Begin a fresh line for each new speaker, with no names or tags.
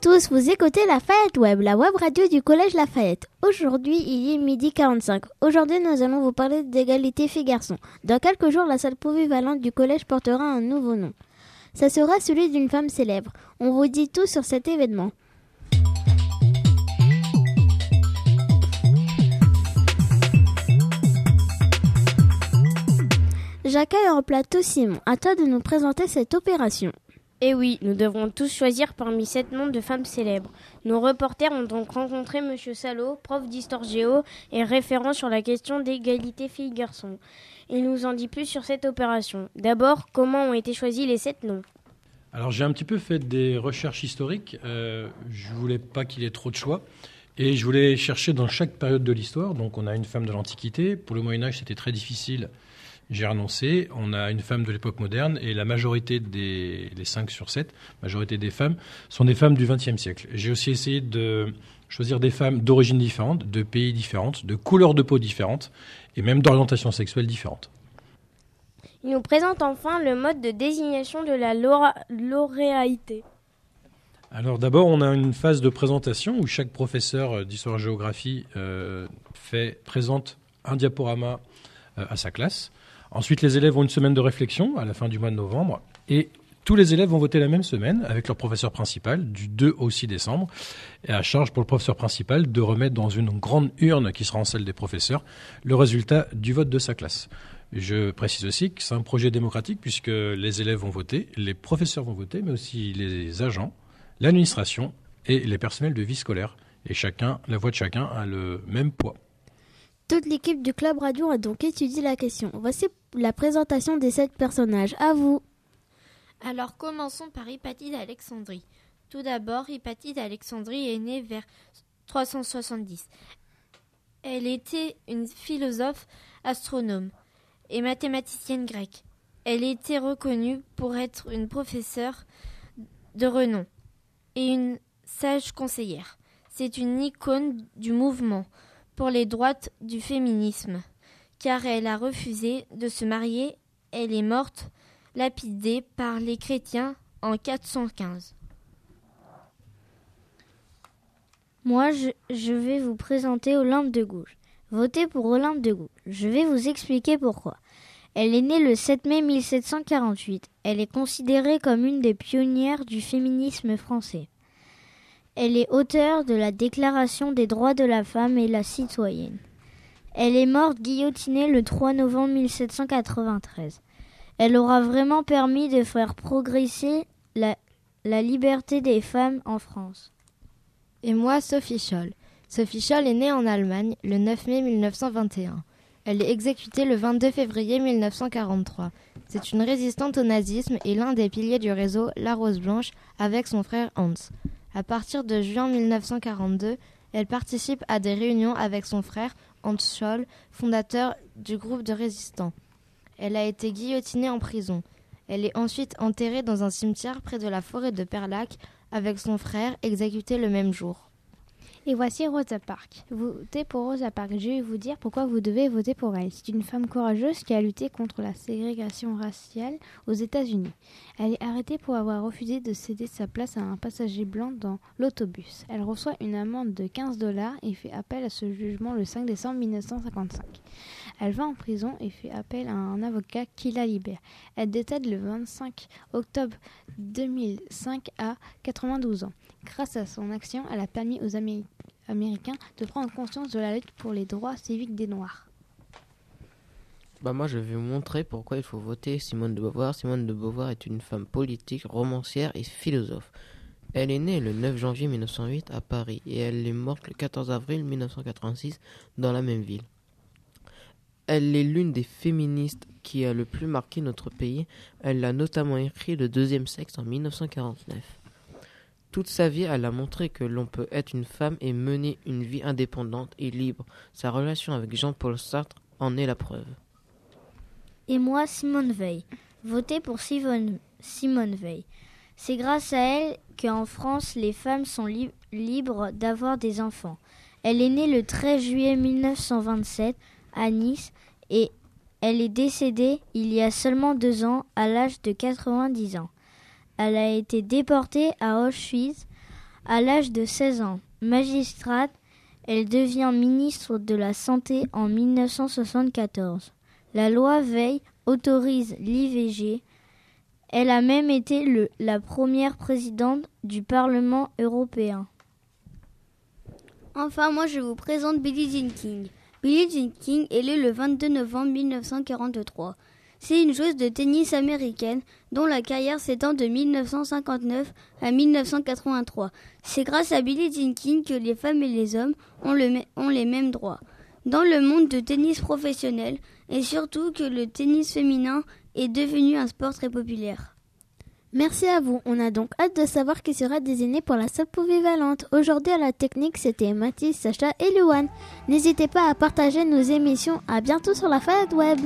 tous, vous écoutez la Fayette Web, la web radio du Collège Lafayette. Aujourd'hui, il est midi 45. Aujourd'hui, nous allons vous parler d'égalité filles-garçons. Dans quelques jours, la salle polyvalente du collège portera un nouveau nom. Ça sera celui d'une femme célèbre. On vous dit tout sur cet événement. J'accueille en plateau Simon. À toi de nous présenter cette opération.
Eh oui, nous devrons tous choisir parmi sept noms de femmes célèbres. Nos reporters ont donc rencontré Monsieur Salo, prof d'histoire géo et référent sur la question d'égalité filles-garçons. Il nous en dit plus sur cette opération. D'abord, comment ont été choisis les sept noms?
Alors j'ai un petit peu fait des recherches historiques. Euh, je voulais pas qu'il y ait trop de choix. Et je voulais chercher dans chaque période de l'histoire. Donc on a une femme de l'Antiquité. Pour le Moyen Âge, c'était très difficile j'ai renoncé. On a une femme de l'époque moderne et la majorité des les 5 sur 7, majorité des femmes, sont des femmes du XXe siècle. J'ai aussi essayé de choisir des femmes d'origines différentes, de pays différentes, de couleurs de peau différentes et même d'orientation sexuelle différente.
Il nous présente enfin le mode de désignation de la lauréalité.
Alors d'abord, on a une phase de présentation où chaque professeur d'histoire-géographie euh, fait présente un diaporama euh, à sa classe. Ensuite, les élèves ont une semaine de réflexion à la fin du mois de novembre et tous les élèves vont voter la même semaine avec leur professeur principal du 2 au 6 décembre et à charge pour le professeur principal de remettre dans une grande urne qui sera en salle des professeurs le résultat du vote de sa classe. Je précise aussi que c'est un projet démocratique puisque les élèves vont voter, les professeurs vont voter, mais aussi les agents, l'administration et les personnels de vie scolaire. Et chacun, la voix de chacun a le même poids.
Toute l'équipe du Club Radio a donc étudié la question. Voici la présentation des sept personnages. À vous.
Alors commençons par Hypatie d'Alexandrie. Tout d'abord, Hypatie d'Alexandrie est née vers 370. Elle était une philosophe, astronome et mathématicienne grecque. Elle était reconnue pour être une professeure de renom et une sage conseillère. C'est une icône du mouvement pour les droits du féminisme, car elle a refusé de se marier. Elle est morte lapidée par les chrétiens en 415.
Moi, je, vais vous présenter Olympe de Gouges. Votez pour Olympe de Gouges. Je vais vous expliquer pourquoi. Elle est née le 7 mai 1748. Elle est considérée comme une des pionnières du féminisme français. Elle est auteure de la Déclaration des droits de la femme et la citoyenne. Elle est morte guillotinée le 3 novembre 1793. Elle aura vraiment permis de faire progresser la, liberté des femmes en France.
Et moi, Sophie Scholl. Sophie Scholl est née en Allemagne le 9 mai 1921. Elle est exécutée le 22 février 1943. C'est une résistante au nazisme et l'un des piliers du réseau La Rose Blanche avec son frère Hans. À partir de juin 1942, elle participe à des réunions avec son frère Hans Scholl, fondateur du groupe de résistants. Elle a été guillotinée en prison. Elle est ensuite enterrée dans un cimetière près de la forêt de Perlac avec son frère, exécuté le même jour.
Et voici Rosa Parks. Votez pour Rosa Parks. Je vais vous dire pourquoi vous devez voter pour elle. C'est une femme courageuse qui a lutté contre la ségrégation raciale aux États-Unis. Elle est arrêtée pour avoir refusé de céder sa place à un passager blanc dans l'autobus. Elle reçoit une amende de 15 dollars et fait appel à ce jugement le 5 décembre 1955. Elle va en prison et fait appel à un avocat qui la libère. Elle décède le 25 octobre 2005 à 92 ans. Grâce à son action, elle a permis aux Américains de prendre conscience de la lutte pour les droits civiques des Noirs.
Bah moi je vais vous montrer pourquoi il faut voter Simone de Beauvoir. Simone de Beauvoir est une femme politique, romancière et philosophe. Elle est née le 9 janvier 1908 à Paris et elle est morte le 14 avril 1986 dans la même ville. Elle est l'une des féministes qui a le plus marqué notre pays. Elle a notamment écrit Le deuxième sexe en 1949. Toute sa vie, elle a montré que l'on peut être une femme et mener une vie indépendante et libre. Sa relation avec Jean-Paul Sartre en est la preuve.
Et moi, Simone Veil. Votez pour Simone, Simone Veil. C'est grâce à elle qu'en France, les femmes sont libres d'avoir des enfants. Elle est née le 13 juillet 1927 à Nice et elle est décédée il y a seulement deux ans à l'âge de 90 ans. Elle a été déportée à Auschwitz
à l'âge de 16 ans. Magistrate, elle devient ministre de la Santé en 1974. La loi Veil autorise l'IVG. Elle a même été la première présidente du Parlement européen.
Enfin, moi je vous présente Billie Jean King. Billie Jean King est née le 22 novembre 1943. C'est une joueuse de tennis américaine dont la carrière s'étend de 1959 à 1983. C'est grâce à Billie Jean King que les femmes et les hommes ont, ont les mêmes droits. Dans le monde de tennis professionnel, et surtout que le tennis féminin est devenu un sport très populaire.
Merci à vous. On a donc hâte de savoir qui sera désigné pour la salle polyvalente. Aujourd'hui à la technique, c'était Mathis, Sacha et Luan. N'hésitez pas à partager nos émissions. À bientôt sur la Fayette Web.